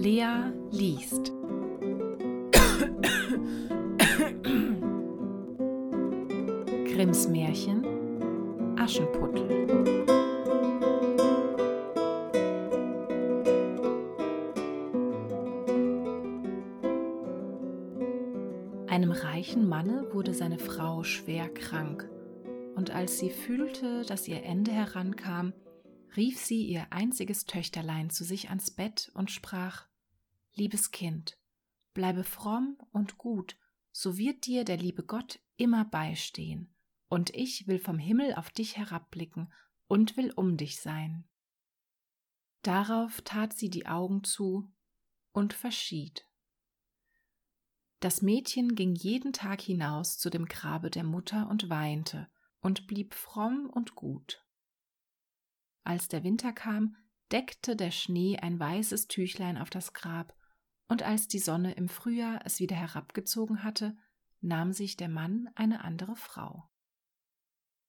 Lea liest. Grimms Märchen Aschenputtel. Einem reichen Manne wurde seine Frau schwer krank, und als sie fühlte, dass ihr Ende herankam, rief sie ihr einziges Töchterlein zu sich ans Bett und sprach Liebes Kind, bleibe fromm und gut, so wird dir der liebe Gott immer beistehen, und ich will vom Himmel auf dich herabblicken und will um dich sein. Darauf tat sie die Augen zu und verschied. Das Mädchen ging jeden Tag hinaus zu dem Grabe der Mutter und weinte und blieb fromm und gut. Als der Winter kam, deckte der Schnee ein weißes Tüchlein auf das Grab, und als die Sonne im Frühjahr es wieder herabgezogen hatte, nahm sich der Mann eine andere Frau.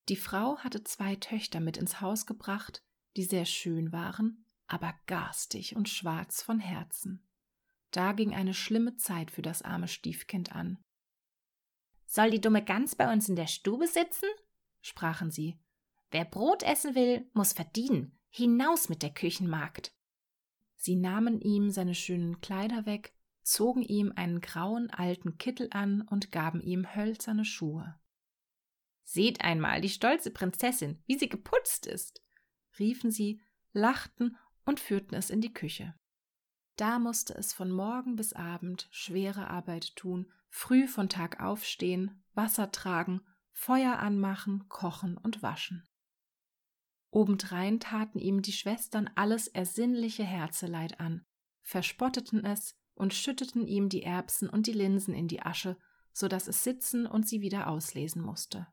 Die Frau hatte zwei Töchter mit ins Haus gebracht, die sehr schön waren, aber garstig und schwarz von Herzen. Da ging eine schlimme Zeit für das arme Stiefkind an. Soll die dumme Gans bei uns in der Stube sitzen? sprachen sie. Wer Brot essen will, muss verdienen. Hinaus mit der Küchenmagd. Sie nahmen ihm seine schönen Kleider weg, zogen ihm einen grauen alten Kittel an und gaben ihm hölzerne Schuhe. Seht einmal die stolze Prinzessin, wie sie geputzt ist, riefen sie, lachten und führten es in die Küche. Da musste es von Morgen bis Abend schwere Arbeit tun, früh von Tag aufstehen, Wasser tragen, Feuer anmachen, kochen und waschen. Obendrein taten ihm die Schwestern alles ersinnliche Herzeleid an, verspotteten es und schütteten ihm die Erbsen und die Linsen in die Asche, so dass es sitzen und sie wieder auslesen musste.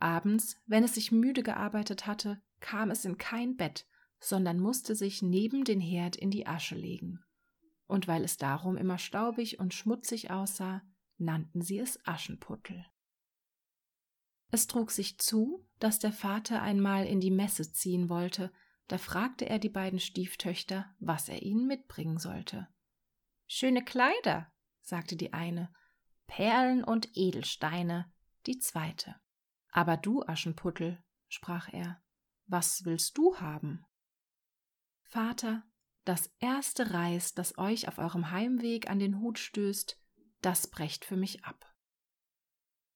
Abends, wenn es sich müde gearbeitet hatte, kam es in kein Bett, sondern musste sich neben den Herd in die Asche legen. Und weil es darum immer staubig und schmutzig aussah, nannten sie es Aschenputtel. Es trug sich zu, dass der Vater einmal in die Messe ziehen wollte, da fragte er die beiden Stieftöchter, was er ihnen mitbringen sollte. Schöne Kleider, sagte die eine, Perlen und Edelsteine, die zweite. Aber du, Aschenputtel, sprach er, was willst du haben? Vater, das erste Reis, das euch auf eurem Heimweg an den Hut stößt, das brecht für mich ab.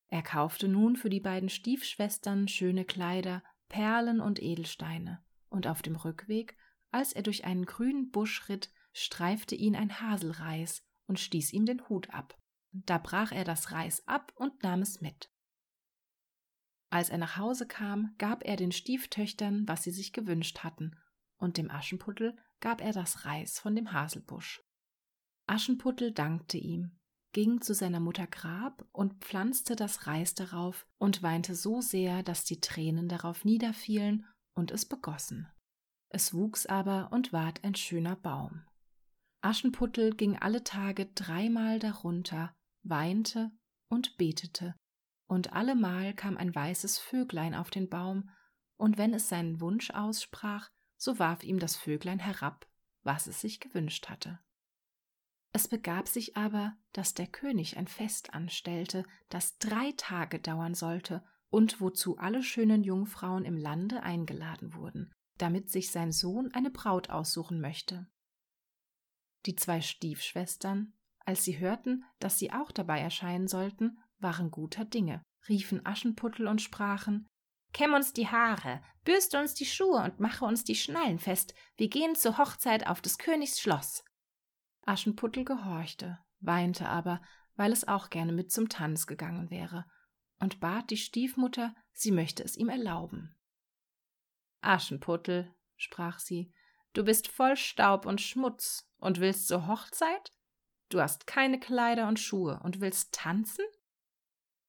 Er kaufte nun für die beiden Stiefschwestern schöne Kleider, Perlen und Edelsteine, und auf dem Rückweg, als er durch einen grünen Busch ritt, streifte ihn ein Haselreis und stieß ihm den Hut ab. Da brach er das Reis ab und nahm es mit. Als er nach Hause kam, gab er den Stieftöchtern, was sie sich gewünscht hatten, und dem Aschenputtel gab er das Reis von dem Haselbusch. Aschenputtel dankte ihm, ging zu seiner Mutter Grab und pflanzte das Reis darauf und weinte so sehr, dass die Tränen darauf niederfielen und es begossen. Es wuchs aber und ward ein schöner Baum. Aschenputtel ging alle Tage dreimal darunter, weinte und betete, und allemal kam ein weißes Vöglein auf den Baum, und wenn es seinen Wunsch aussprach, so warf ihm das Vöglein herab, was es sich gewünscht hatte. Es begab sich aber, dass der König ein Fest anstellte, das drei Tage dauern sollte und wozu alle schönen Jungfrauen im Lande eingeladen wurden, damit sich sein Sohn eine Braut aussuchen möchte. Die zwei Stiefschwestern, als sie hörten, dass sie auch dabei erscheinen sollten, waren guter Dinge, riefen Aschenputtel und sprachen Kämm uns die Haare, bürste uns die Schuhe und mache uns die Schnallen fest, wir gehen zur Hochzeit auf des Königs Schloss. Aschenputtel gehorchte, weinte aber, weil es auch gerne mit zum Tanz gegangen wäre, und bat die Stiefmutter, sie möchte es ihm erlauben. Aschenputtel, sprach sie, du bist voll Staub und Schmutz und willst zur Hochzeit? Du hast keine Kleider und Schuhe und willst tanzen?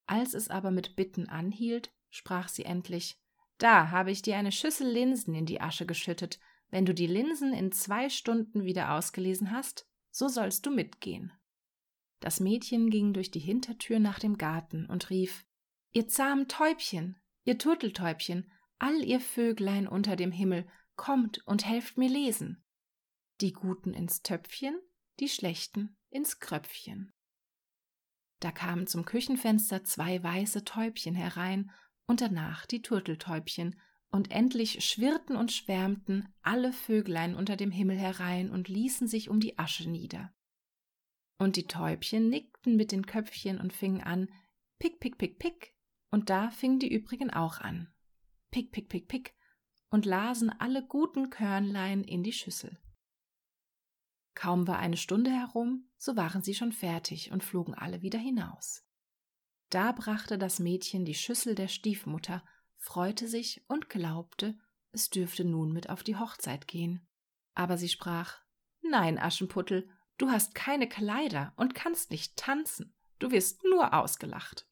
Als es aber mit Bitten anhielt, sprach sie endlich, da habe ich dir eine Schüssel Linsen in die Asche geschüttet, wenn du die Linsen in zwei Stunden wieder ausgelesen hast, so sollst du mitgehen. Das Mädchen ging durch die Hintertür nach dem Garten und rief Ihr zahmen Täubchen, ihr Turteltäubchen, all ihr Vöglein unter dem Himmel, kommt und helft mir lesen. die Guten ins Töpfchen, die Schlechten ins Kröpfchen. Da kamen zum Küchenfenster zwei weiße Täubchen herein und danach die Turteltäubchen, und endlich schwirrten und schwärmten alle Vöglein unter dem Himmel herein und ließen sich um die Asche nieder. Und die Täubchen nickten mit den Köpfchen und fingen an, pick, pick, pick, pick, und da fingen die übrigen auch an, pick, pick, pick, pick, und lasen alle guten Körnlein in die Schüssel. Kaum war eine Stunde herum, so waren sie schon fertig und flogen alle wieder hinaus. Da brachte das Mädchen die Schüssel der Stiefmutter, freute sich und glaubte, es dürfte nun mit auf die Hochzeit gehen. Aber sie sprach Nein, Aschenputtel, du hast keine Kleider und kannst nicht tanzen, du wirst nur ausgelacht.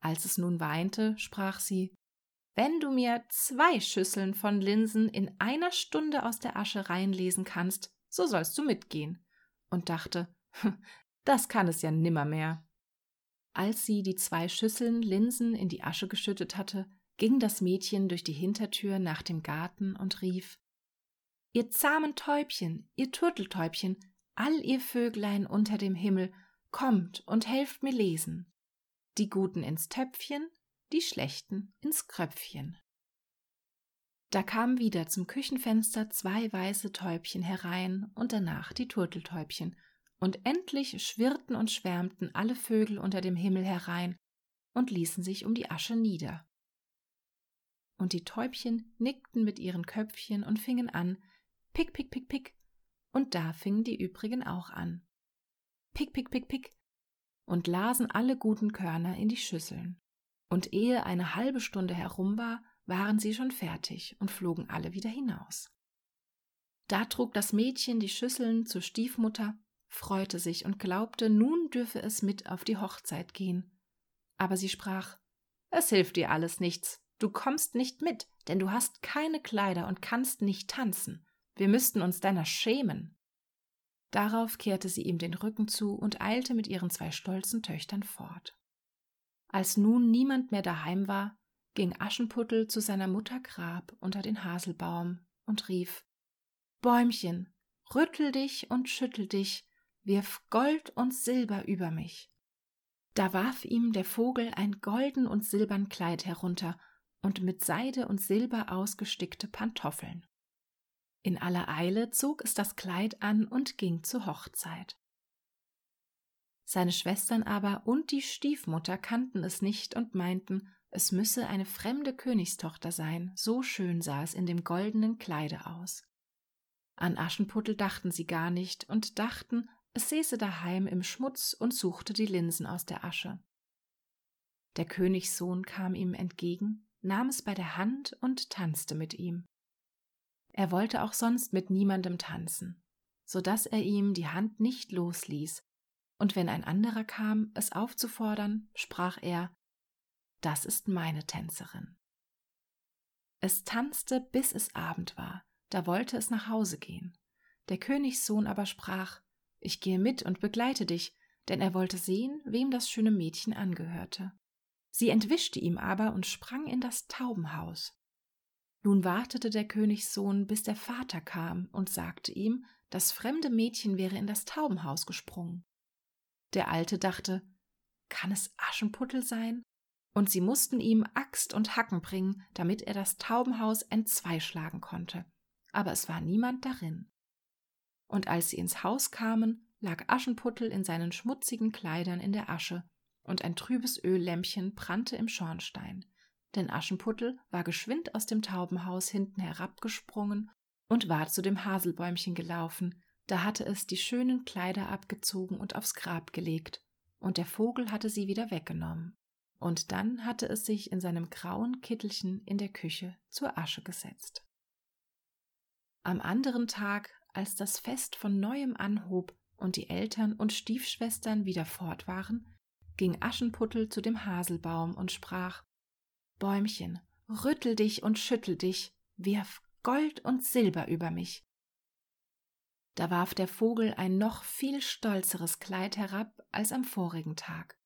Als es nun weinte, sprach sie Wenn du mir zwei Schüsseln von Linsen in einer Stunde aus der Asche reinlesen kannst, so sollst du mitgehen, und dachte, das kann es ja nimmermehr. Als sie die zwei Schüsseln Linsen in die Asche geschüttet hatte, ging das Mädchen durch die Hintertür nach dem Garten und rief Ihr zahmen Täubchen, ihr Turteltäubchen, all ihr Vöglein unter dem Himmel, kommt und helft mir lesen. Die Guten ins Töpfchen, die Schlechten ins Kröpfchen. Da kamen wieder zum Küchenfenster zwei weiße Täubchen herein und danach die Turteltäubchen, und endlich schwirrten und schwärmten alle Vögel unter dem Himmel herein und ließen sich um die Asche nieder. Und die Täubchen nickten mit ihren Köpfchen und fingen an, pick, pick, pick, pick, und da fingen die übrigen auch an. Pick, pick, pick, pick, und lasen alle guten Körner in die Schüsseln. Und ehe eine halbe Stunde herum war, waren sie schon fertig und flogen alle wieder hinaus. Da trug das Mädchen die Schüsseln zur Stiefmutter, freute sich und glaubte, nun dürfe es mit auf die Hochzeit gehen. Aber sie sprach Es hilft dir alles nichts, du kommst nicht mit, denn du hast keine Kleider und kannst nicht tanzen. Wir müssten uns deiner schämen. Darauf kehrte sie ihm den Rücken zu und eilte mit ihren zwei stolzen Töchtern fort. Als nun niemand mehr daheim war, ging Aschenputtel zu seiner Mutter Grab unter den Haselbaum und rief Bäumchen, rüttel dich und schüttel dich, wirf Gold und Silber über mich. Da warf ihm der Vogel ein golden und silbern Kleid herunter und mit Seide und Silber ausgestickte Pantoffeln. In aller Eile zog es das Kleid an und ging zur Hochzeit. Seine Schwestern aber und die Stiefmutter kannten es nicht und meinten, es müsse eine fremde Königstochter sein, so schön sah es in dem goldenen Kleide aus. An Aschenputtel dachten sie gar nicht und dachten, es säße daheim im Schmutz und suchte die Linsen aus der Asche. Der Königssohn kam ihm entgegen, nahm es bei der Hand und tanzte mit ihm. Er wollte auch sonst mit niemandem tanzen, so dass er ihm die Hand nicht losließ, und wenn ein anderer kam, es aufzufordern, sprach er das ist meine Tänzerin. Es tanzte, bis es Abend war, da wollte es nach Hause gehen. Der Königssohn aber sprach Ich gehe mit und begleite dich, denn er wollte sehen, wem das schöne Mädchen angehörte. Sie entwischte ihm aber und sprang in das Taubenhaus. Nun wartete der Königssohn, bis der Vater kam und sagte ihm, das fremde Mädchen wäre in das Taubenhaus gesprungen. Der Alte dachte, kann es Aschenputtel sein? und sie mussten ihm Axt und Hacken bringen, damit er das Taubenhaus entzweischlagen konnte. Aber es war niemand darin. Und als sie ins Haus kamen, lag Aschenputtel in seinen schmutzigen Kleidern in der Asche, und ein trübes Öllämpchen brannte im Schornstein. Denn Aschenputtel war geschwind aus dem Taubenhaus hinten herabgesprungen und war zu dem Haselbäumchen gelaufen, da hatte es die schönen Kleider abgezogen und aufs Grab gelegt, und der Vogel hatte sie wieder weggenommen und dann hatte es sich in seinem grauen Kittelchen in der Küche zur Asche gesetzt. Am anderen Tag, als das Fest von neuem anhob und die Eltern und Stiefschwestern wieder fort waren, ging Aschenputtel zu dem Haselbaum und sprach Bäumchen, rüttel dich und schüttel dich, wirf Gold und Silber über mich. Da warf der Vogel ein noch viel stolzeres Kleid herab als am vorigen Tag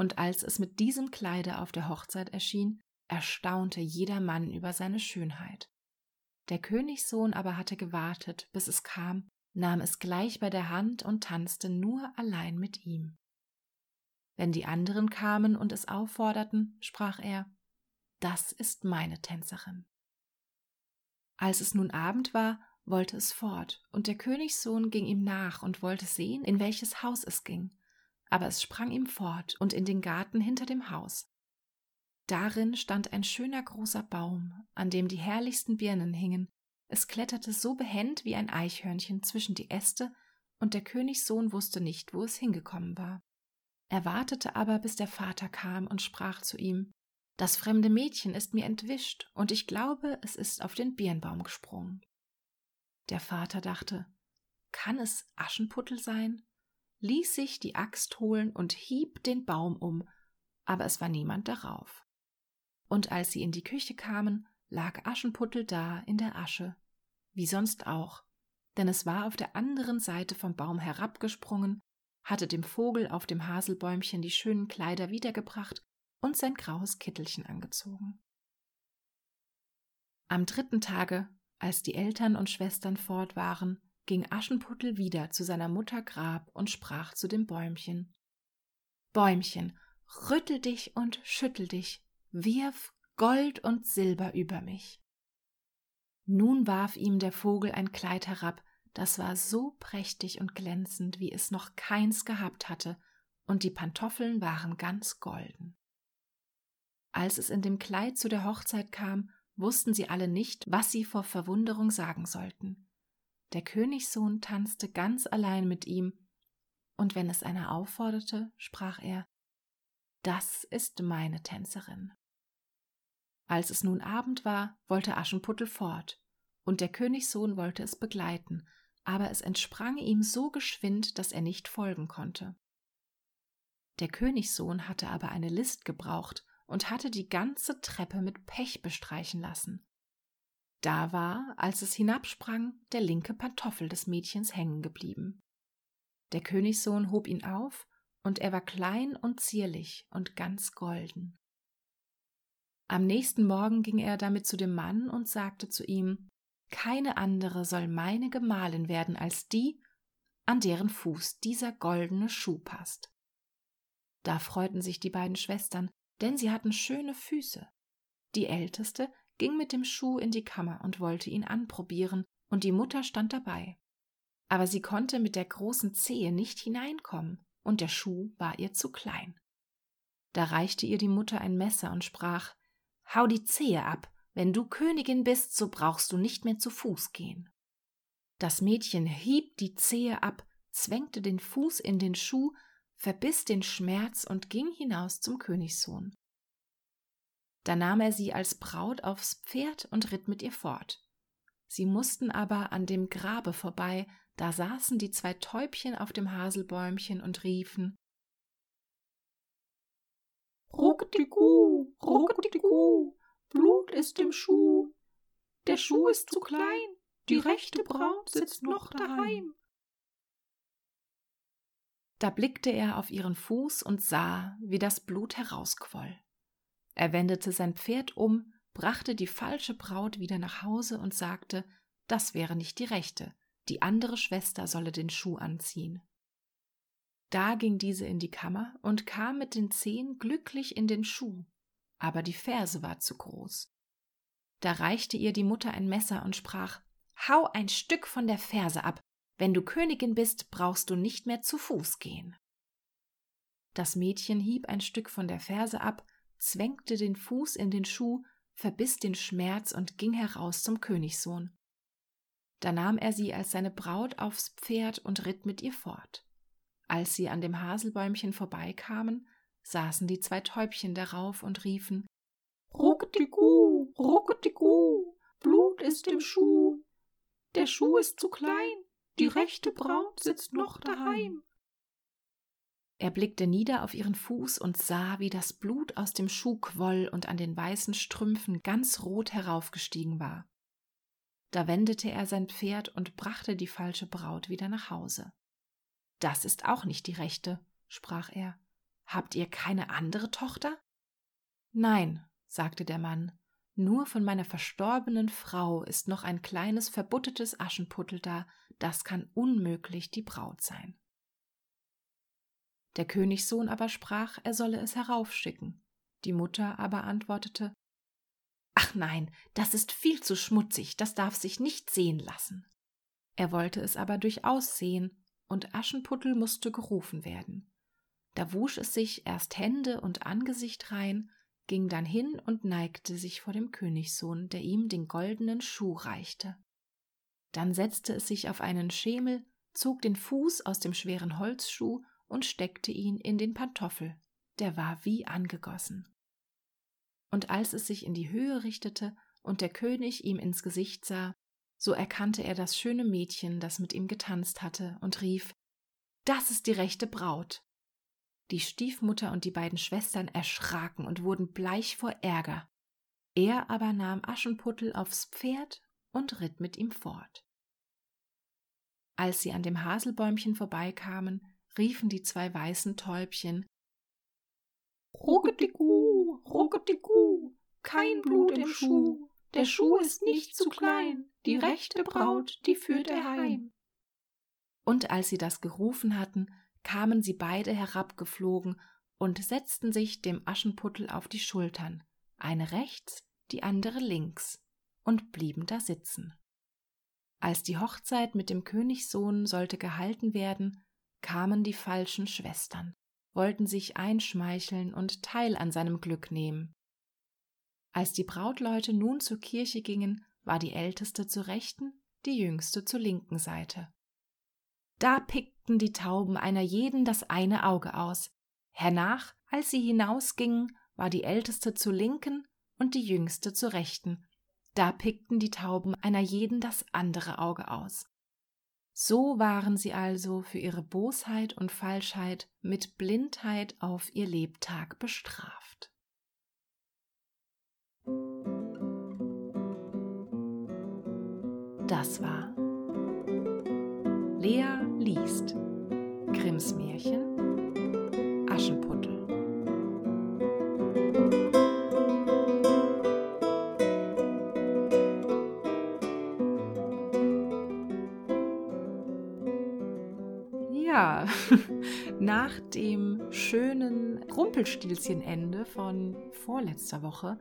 und als es mit diesem Kleide auf der Hochzeit erschien, erstaunte jeder Mann über seine Schönheit. Der Königssohn aber hatte gewartet, bis es kam, nahm es gleich bei der Hand und tanzte nur allein mit ihm. Wenn die anderen kamen und es aufforderten, sprach er, Das ist meine Tänzerin. Als es nun Abend war, wollte es fort, und der Königssohn ging ihm nach und wollte sehen, in welches Haus es ging. Aber es sprang ihm fort und in den Garten hinter dem Haus. Darin stand ein schöner großer Baum, an dem die herrlichsten Birnen hingen. Es kletterte so behend wie ein Eichhörnchen zwischen die Äste, und der Königssohn wusste nicht, wo es hingekommen war. Er wartete aber, bis der Vater kam und sprach zu ihm Das fremde Mädchen ist mir entwischt, und ich glaube, es ist auf den Birnbaum gesprungen. Der Vater dachte, kann es Aschenputtel sein? ließ sich die Axt holen und hieb den Baum um, aber es war niemand darauf. Und als sie in die Küche kamen, lag Aschenputtel da in der Asche, wie sonst auch, denn es war auf der anderen Seite vom Baum herabgesprungen, hatte dem Vogel auf dem Haselbäumchen die schönen Kleider wiedergebracht und sein graues Kittelchen angezogen. Am dritten Tage als die Eltern und Schwestern fort waren, ging Aschenputtel wieder zu seiner Mutter Grab und sprach zu dem Bäumchen Bäumchen, rüttel dich und schüttel dich, wirf Gold und Silber über mich. Nun warf ihm der Vogel ein Kleid herab, das war so prächtig und glänzend, wie es noch keins gehabt hatte, und die Pantoffeln waren ganz golden. Als es in dem Kleid zu der Hochzeit kam, wussten sie alle nicht, was sie vor Verwunderung sagen sollten. Der Königssohn tanzte ganz allein mit ihm, und wenn es einer aufforderte, sprach er Das ist meine Tänzerin. Als es nun Abend war, wollte Aschenputtel fort, und der Königssohn wollte es begleiten, aber es entsprang ihm so geschwind, dass er nicht folgen konnte. Der Königssohn hatte aber eine List gebraucht und hatte die ganze Treppe mit Pech bestreichen lassen. Da war, als es hinabsprang, der linke Pantoffel des Mädchens hängen geblieben. Der Königssohn hob ihn auf, und er war klein und zierlich und ganz golden. Am nächsten Morgen ging er damit zu dem Mann und sagte zu ihm Keine andere soll meine Gemahlin werden als die, an deren Fuß dieser goldene Schuh passt. Da freuten sich die beiden Schwestern, denn sie hatten schöne Füße. Die älteste ging mit dem Schuh in die Kammer und wollte ihn anprobieren, und die Mutter stand dabei. Aber sie konnte mit der großen Zehe nicht hineinkommen, und der Schuh war ihr zu klein. Da reichte ihr die Mutter ein Messer und sprach Hau die Zehe ab, wenn du Königin bist, so brauchst du nicht mehr zu Fuß gehen. Das Mädchen hieb die Zehe ab, zwängte den Fuß in den Schuh verbiss den Schmerz und ging hinaus zum Königssohn. Da nahm er sie als Braut aufs Pferd und ritt mit ihr fort. Sie mussten aber an dem Grabe vorbei, da saßen die zwei Täubchen auf dem Haselbäumchen und riefen Ruckdigu, Ruckdigu, Blut ist im Schuh, der Schuh ist zu klein, die rechte Braut sitzt noch daheim. Da blickte er auf ihren Fuß und sah, wie das Blut herausquoll. Er wendete sein Pferd um, brachte die falsche Braut wieder nach Hause und sagte, das wäre nicht die rechte, die andere Schwester solle den Schuh anziehen. Da ging diese in die Kammer und kam mit den Zehen glücklich in den Schuh, aber die Ferse war zu groß. Da reichte ihr die Mutter ein Messer und sprach Hau ein Stück von der Ferse ab, wenn du Königin bist, brauchst du nicht mehr zu Fuß gehen. Das Mädchen hieb ein Stück von der Ferse ab, zwängte den Fuß in den Schuh, verbiss den Schmerz und ging heraus zum Königssohn. Da nahm er sie als seine Braut aufs Pferd und ritt mit ihr fort. Als sie an dem Haselbäumchen vorbeikamen, saßen die zwei Täubchen darauf und riefen Ruckdigu, Ruckdigu, Blut ist im Schuh, der Schuh ist zu klein, die rechte Braut sitzt noch daheim. Er blickte nieder auf ihren Fuß und sah, wie das Blut aus dem Schuh quoll und an den weißen Strümpfen ganz rot heraufgestiegen war. Da wendete er sein Pferd und brachte die falsche Braut wieder nach Hause. Das ist auch nicht die rechte, sprach er. Habt ihr keine andere Tochter? Nein, sagte der Mann, Nur von meiner verstorbenen Frau ist noch ein kleines verbuttetes Aschenputtel da, das kann unmöglich die Braut sein. Der Königssohn aber sprach, er solle es heraufschicken. Die Mutter aber antwortete Ach nein, das ist viel zu schmutzig, das darf sich nicht sehen lassen. Er wollte es aber durchaus sehen, und Aschenputtel musste gerufen werden. Da wusch es sich erst Hände und Angesicht rein, ging dann hin und neigte sich vor dem Königssohn, der ihm den goldenen Schuh reichte. Dann setzte es sich auf einen Schemel, zog den Fuß aus dem schweren Holzschuh und steckte ihn in den Pantoffel, der war wie angegossen. Und als es sich in die Höhe richtete und der König ihm ins Gesicht sah, so erkannte er das schöne Mädchen, das mit ihm getanzt hatte, und rief Das ist die rechte Braut. Die Stiefmutter und die beiden Schwestern erschraken und wurden bleich vor Ärger. Er aber nahm Aschenputtel aufs Pferd und ritt mit ihm fort. Als sie an dem Haselbäumchen vorbeikamen, riefen die zwei weißen Täubchen Ruckedigu, Ruckedigu, kein Blut im Schuh, der Schuh ist nicht zu klein, die rechte Braut, die führt er heim. Und als sie das gerufen hatten, kamen sie beide herabgeflogen und setzten sich dem Aschenputtel auf die Schultern, eine rechts, die andere links, und blieben da sitzen. Als die Hochzeit mit dem Königssohn sollte gehalten werden, kamen die falschen Schwestern, wollten sich einschmeicheln und Teil an seinem Glück nehmen. Als die Brautleute nun zur Kirche gingen, war die älteste zur rechten, die jüngste zur linken Seite. Da pickten die Tauben einer jeden das eine Auge aus. Hernach, als sie hinausgingen, war die älteste zur linken und die jüngste zur rechten. Da pickten die Tauben einer jeden das andere Auge aus. So waren sie also für ihre Bosheit und Falschheit mit Blindheit auf ihr Lebtag bestraft. Das war Lea liest Grimms Märchen Aschenputtel. Ja, nach dem schönen Rumpelstilzchen-Ende von vorletzter Woche,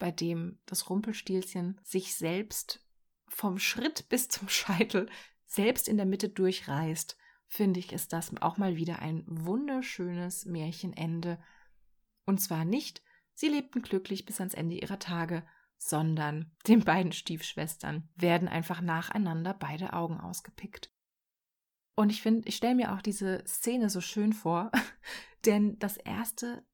bei dem das Rumpelstilzchen sich selbst vom Schritt bis zum Scheitel selbst in der Mitte durchreißt, finde ich, ist das auch mal wieder ein wunderschönes Märchenende. Und zwar nicht, sie lebten glücklich bis ans Ende ihrer Tage, sondern den beiden Stiefschwestern werden einfach nacheinander beide Augen ausgepickt. Und ich finde, ich stelle mir auch diese Szene so schön vor, denn das erste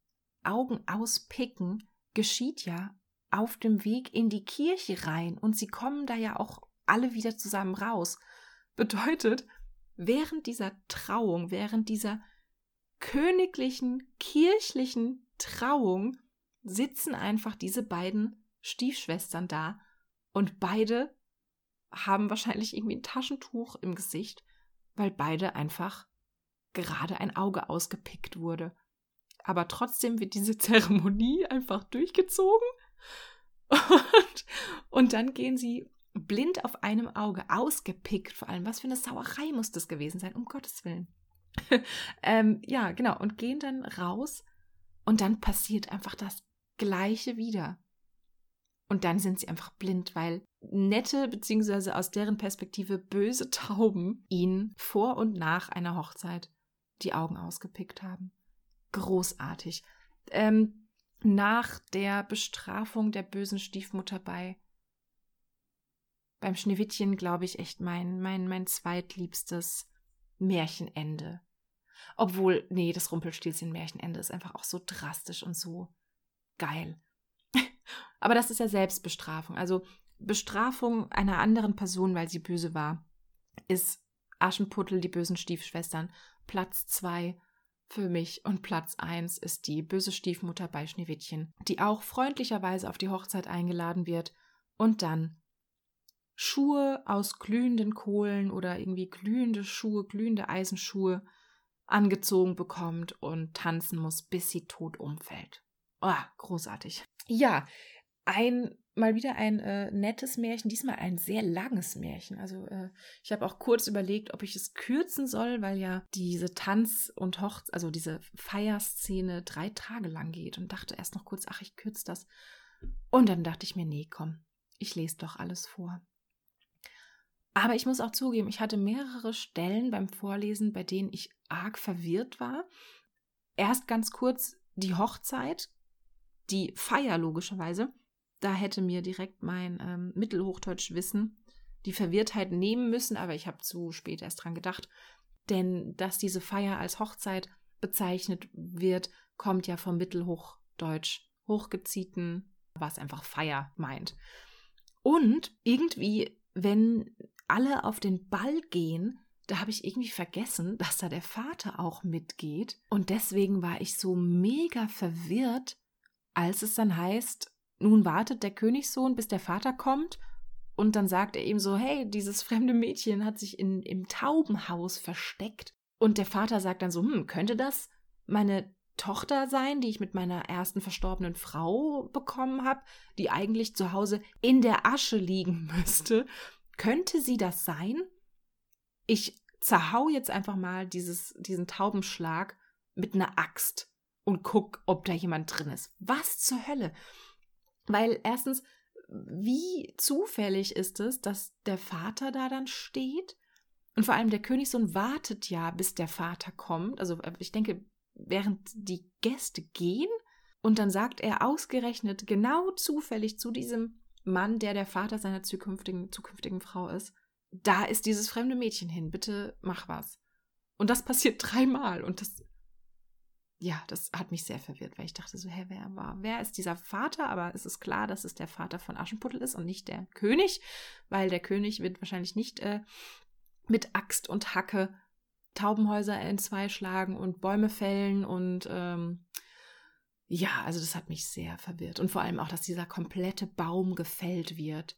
Augen auspicken geschieht ja auf dem Weg in die Kirche rein und sie kommen da ja auch alle wieder zusammen raus. Bedeutet, während dieser Trauung, während dieser königlichen, kirchlichen Trauung sitzen einfach diese beiden Stiefschwestern da und beide haben wahrscheinlich irgendwie ein Taschentuch im Gesicht weil beide einfach gerade ein Auge ausgepickt wurde. Aber trotzdem wird diese Zeremonie einfach durchgezogen und, und dann gehen sie blind auf einem Auge ausgepickt, vor allem. Was für eine Sauerei muss das gewesen sein, um Gottes Willen. ähm, ja, genau, und gehen dann raus und dann passiert einfach das Gleiche wieder. Und dann sind sie einfach blind, weil nette beziehungsweise aus deren Perspektive böse Tauben ihnen vor und nach einer Hochzeit die Augen ausgepickt haben. Großartig. Ähm, nach der Bestrafung der bösen Stiefmutter bei beim Schneewittchen, glaube ich, echt mein, mein, mein zweitliebstes Märchenende. Obwohl, nee, das Rumpelstilzchen-Märchenende ist einfach auch so drastisch und so geil. Aber das ist ja Selbstbestrafung. Also Bestrafung einer anderen Person, weil sie böse war, ist Aschenputtel, die bösen Stiefschwestern. Platz zwei für mich und Platz eins ist die böse Stiefmutter bei Schneewittchen, die auch freundlicherweise auf die Hochzeit eingeladen wird und dann Schuhe aus glühenden Kohlen oder irgendwie glühende Schuhe, glühende Eisenschuhe angezogen bekommt und tanzen muss, bis sie tot umfällt. Oh, großartig. Ja, ein mal wieder ein äh, nettes Märchen, diesmal ein sehr langes Märchen. Also äh, ich habe auch kurz überlegt, ob ich es kürzen soll, weil ja diese Tanz- und Hochz-, also diese Feierszene drei Tage lang geht und dachte erst noch kurz, ach, ich kürze das. Und dann dachte ich mir, nee, komm, ich lese doch alles vor. Aber ich muss auch zugeben, ich hatte mehrere Stellen beim Vorlesen, bei denen ich arg verwirrt war. Erst ganz kurz die Hochzeit, die Feier logischerweise da hätte mir direkt mein ähm, Mittelhochdeutschwissen die Verwirrtheit nehmen müssen, aber ich habe zu spät erst dran gedacht. Denn dass diese Feier als Hochzeit bezeichnet wird, kommt ja vom Mittelhochdeutsch hochgeziehten, was einfach Feier meint. Und irgendwie, wenn alle auf den Ball gehen, da habe ich irgendwie vergessen, dass da der Vater auch mitgeht. Und deswegen war ich so mega verwirrt, als es dann heißt, nun wartet der Königssohn, bis der Vater kommt, und dann sagt er ihm so, hey, dieses fremde Mädchen hat sich in, im Taubenhaus versteckt. Und der Vater sagt dann so, hm, könnte das meine Tochter sein, die ich mit meiner ersten verstorbenen Frau bekommen habe, die eigentlich zu Hause in der Asche liegen müsste? Könnte sie das sein? Ich zerhau jetzt einfach mal dieses, diesen Taubenschlag mit einer Axt und guck, ob da jemand drin ist. Was zur Hölle? Weil erstens, wie zufällig ist es, dass der Vater da dann steht? Und vor allem der Königssohn wartet ja, bis der Vater kommt. Also äh, ich denke, während die Gäste gehen. Und dann sagt er ausgerechnet genau zufällig zu diesem Mann, der der Vater seiner zukünftigen, zukünftigen Frau ist, da ist dieses fremde Mädchen hin, bitte mach was. Und das passiert dreimal. Und das ja, das hat mich sehr verwirrt, weil ich dachte so, hä, wer war, wer ist dieser Vater? Aber es ist klar, dass es der Vater von Aschenputtel ist und nicht der König, weil der König wird wahrscheinlich nicht äh, mit Axt und Hacke Taubenhäuser in zwei schlagen und Bäume fällen und ähm, ja, also das hat mich sehr verwirrt. Und vor allem auch, dass dieser komplette Baum gefällt wird,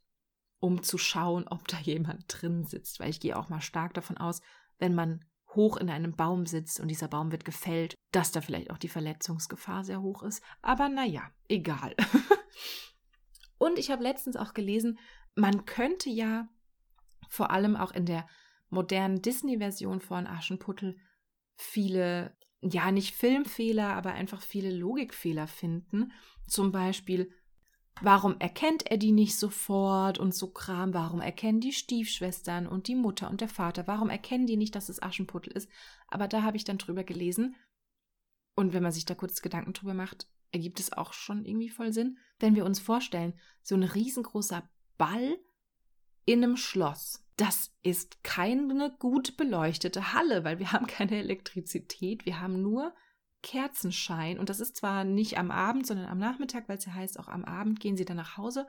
um zu schauen, ob da jemand drin sitzt. Weil ich gehe auch mal stark davon aus, wenn man hoch in einem Baum sitzt und dieser Baum wird gefällt, dass da vielleicht auch die Verletzungsgefahr sehr hoch ist. Aber naja, egal. und ich habe letztens auch gelesen, man könnte ja vor allem auch in der modernen Disney-Version von Aschenputtel viele, ja nicht Filmfehler, aber einfach viele Logikfehler finden. Zum Beispiel, Warum erkennt er die nicht sofort und so Kram? Warum erkennen die Stiefschwestern und die Mutter und der Vater? Warum erkennen die nicht, dass es Aschenputtel ist? Aber da habe ich dann drüber gelesen. Und wenn man sich da kurz Gedanken drüber macht, ergibt es auch schon irgendwie voll Sinn. Wenn wir uns vorstellen, so ein riesengroßer Ball in einem Schloss, das ist keine gut beleuchtete Halle, weil wir haben keine Elektrizität, wir haben nur Kerzenschein. Und das ist zwar nicht am Abend, sondern am Nachmittag, weil es ja heißt, auch am Abend gehen sie dann nach Hause.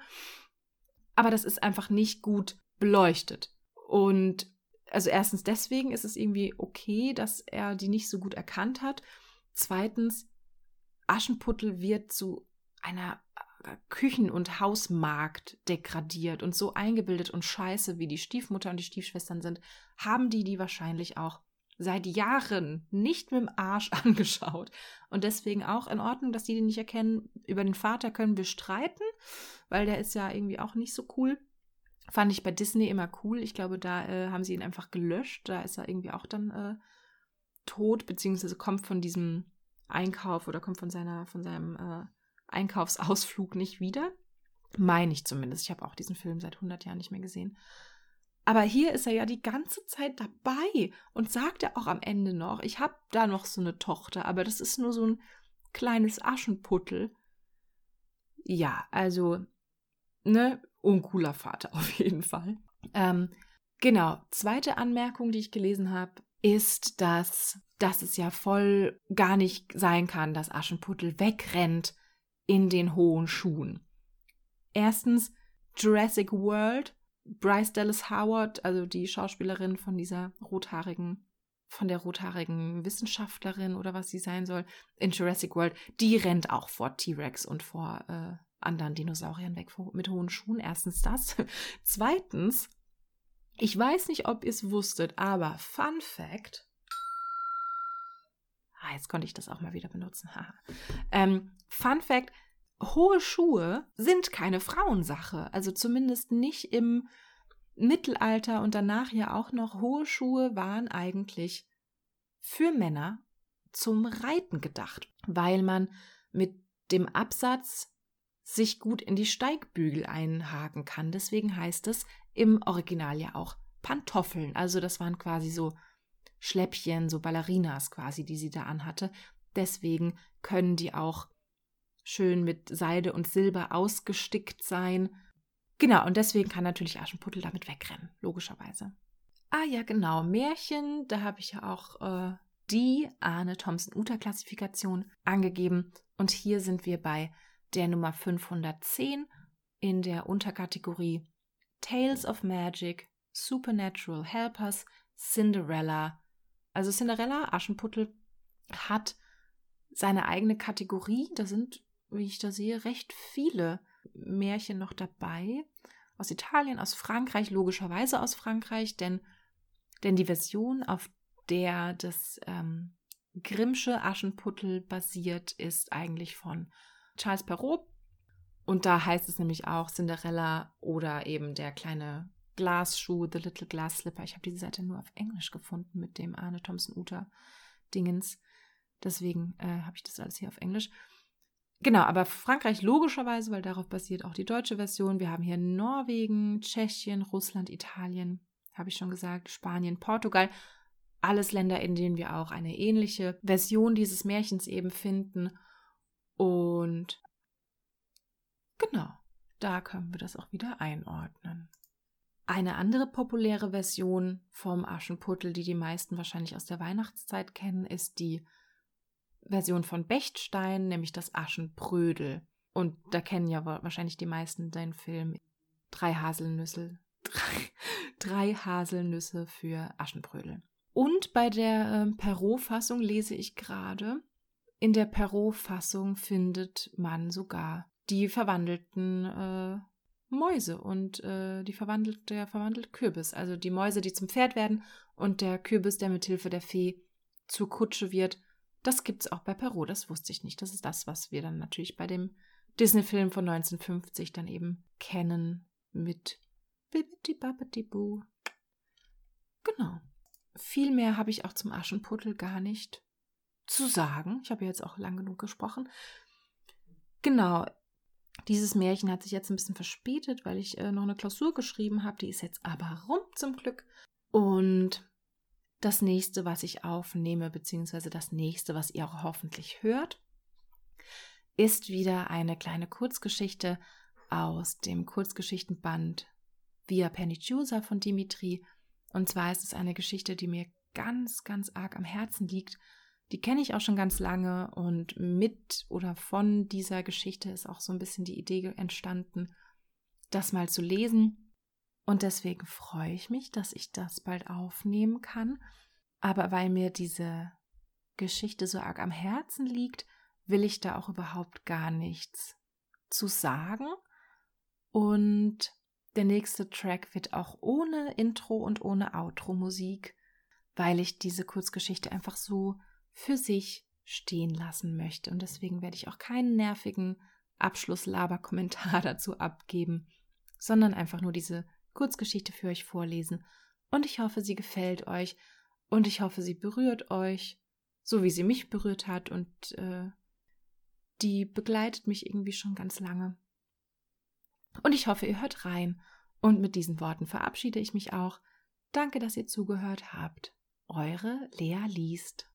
Aber das ist einfach nicht gut beleuchtet. Und also erstens deswegen ist es irgendwie okay, dass er die nicht so gut erkannt hat. Zweitens, Aschenputtel wird zu einer Küchen- und Hausmarkt degradiert und so eingebildet und scheiße, wie die Stiefmutter und die Stiefschwestern sind, haben die die wahrscheinlich auch seit Jahren nicht mit dem Arsch angeschaut. Und deswegen auch in Ordnung, dass die den nicht erkennen. Über den Vater können wir streiten, weil der ist ja irgendwie auch nicht so cool. Fand ich bei Disney immer cool. Ich glaube, da äh, haben sie ihn einfach gelöscht. Da ist er irgendwie auch dann äh, tot, beziehungsweise kommt von diesem Einkauf oder kommt von seiner, von seinem äh, Einkaufsausflug nicht wieder. Meine ich zumindest. Ich habe auch diesen Film seit 100 Jahren nicht mehr gesehen. Aber hier ist er ja die ganze Zeit dabei und sagt ja auch am Ende noch, ich habe da noch so eine Tochter, aber das ist nur so ein kleines Aschenputtel. Ja, also, ne, uncooler Vater auf jeden Fall. Ähm, genau, zweite Anmerkung, die ich gelesen habe, ist, dass, dass es ja voll gar nicht sein kann, dass Aschenputtel wegrennt in den hohen Schuhen. Erstens, Jurassic World Bryce Dallas Howard, also die Schauspielerin von dieser rothaarigen, von der rothaarigen Wissenschaftlerin oder was sie sein soll, in Jurassic World, die rennt auch vor T-Rex und vor äh, anderen Dinosauriern weg mit hohen Schuhen. Erstens das. Zweitens, ich weiß nicht, ob ihr es wusstet, aber Fun Fact. Ah, jetzt konnte ich das auch mal wieder benutzen. ähm, Fun Fact: hohe Schuhe sind keine Frauensache. Also zumindest nicht im Mittelalter und danach ja auch noch. Hohe Schuhe waren eigentlich für Männer zum Reiten gedacht, weil man mit dem Absatz sich gut in die Steigbügel einhaken kann. Deswegen heißt es im Original ja auch Pantoffeln. Also das waren quasi so Schläppchen, so Ballerinas quasi, die sie da anhatte. Deswegen können die auch schön mit Seide und Silber ausgestickt sein. Genau, und deswegen kann natürlich Aschenputtel damit wegrennen, logischerweise. Ah ja, genau, Märchen, da habe ich ja auch äh, die Arne Thompson-Uter-Klassifikation angegeben. Und hier sind wir bei der Nummer 510 in der Unterkategorie Tales of Magic, Supernatural Helpers, Cinderella. Also Cinderella, Aschenputtel, hat seine eigene Kategorie. Da sind, wie ich da sehe, recht viele Märchen noch dabei. Aus Italien, aus Frankreich, logischerweise aus Frankreich, denn, denn die Version, auf der das ähm, Grimmsche Aschenputtel basiert, ist eigentlich von Charles Perrault. Und da heißt es nämlich auch Cinderella oder eben der kleine Glasschuh, The Little Glass Slipper. Ich habe diese Seite nur auf Englisch gefunden mit dem Arne Thompson Uter Dingens. Deswegen äh, habe ich das alles hier auf Englisch. Genau, aber Frankreich logischerweise, weil darauf basiert auch die deutsche Version. Wir haben hier Norwegen, Tschechien, Russland, Italien, habe ich schon gesagt, Spanien, Portugal. Alles Länder, in denen wir auch eine ähnliche Version dieses Märchens eben finden. Und genau, da können wir das auch wieder einordnen. Eine andere populäre Version vom Aschenputtel, die die meisten wahrscheinlich aus der Weihnachtszeit kennen, ist die Version von Bechstein, nämlich das Aschenbrödel. Und da kennen ja wahrscheinlich die meisten den Film Drei Haselnüsse, drei, drei Haselnüsse für Aschenbrödel. Und bei der äh, Perrault-Fassung lese ich gerade, in der Perrault-Fassung findet man sogar die verwandelten äh, Mäuse und äh, die verwandelt, der verwandelte Kürbis. Also die Mäuse, die zum Pferd werden und der Kürbis, der mit Hilfe der Fee zur Kutsche wird. Das gibt es auch bei Perrault, das wusste ich nicht. Das ist das, was wir dann natürlich bei dem Disney-Film von 1950 dann eben kennen mit Bibbidi Babbidi Boo. Genau. Viel mehr habe ich auch zum Aschenputtel gar nicht zu sagen. Ich habe jetzt auch lang genug gesprochen. Genau, dieses Märchen hat sich jetzt ein bisschen verspätet, weil ich äh, noch eine Klausur geschrieben habe. Die ist jetzt aber rum zum Glück. Und das nächste, was ich aufnehme, beziehungsweise das nächste, was ihr auch hoffentlich hört, ist wieder eine kleine Kurzgeschichte aus dem Kurzgeschichtenband Via Perniciosa von Dimitri. Und zwar ist es eine Geschichte, die mir ganz, ganz arg am Herzen liegt die kenne ich auch schon ganz lange und mit oder von dieser Geschichte ist auch so ein bisschen die Idee entstanden, das mal zu lesen. Und deswegen freue ich mich, dass ich das bald aufnehmen kann. Aber weil mir diese Geschichte so arg am Herzen liegt, will ich da auch überhaupt gar nichts zu sagen. Und der nächste Track wird auch ohne Intro und ohne Outro-Musik, weil ich diese Kurzgeschichte einfach so für sich stehen lassen möchte. Und deswegen werde ich auch keinen nervigen Abschlusslaberkommentar dazu abgeben, sondern einfach nur diese Kurzgeschichte für euch vorlesen. Und ich hoffe, sie gefällt euch und ich hoffe, sie berührt euch, so wie sie mich berührt hat und äh, die begleitet mich irgendwie schon ganz lange. Und ich hoffe, ihr hört rein. Und mit diesen Worten verabschiede ich mich auch. Danke, dass ihr zugehört habt. Eure Lea liest.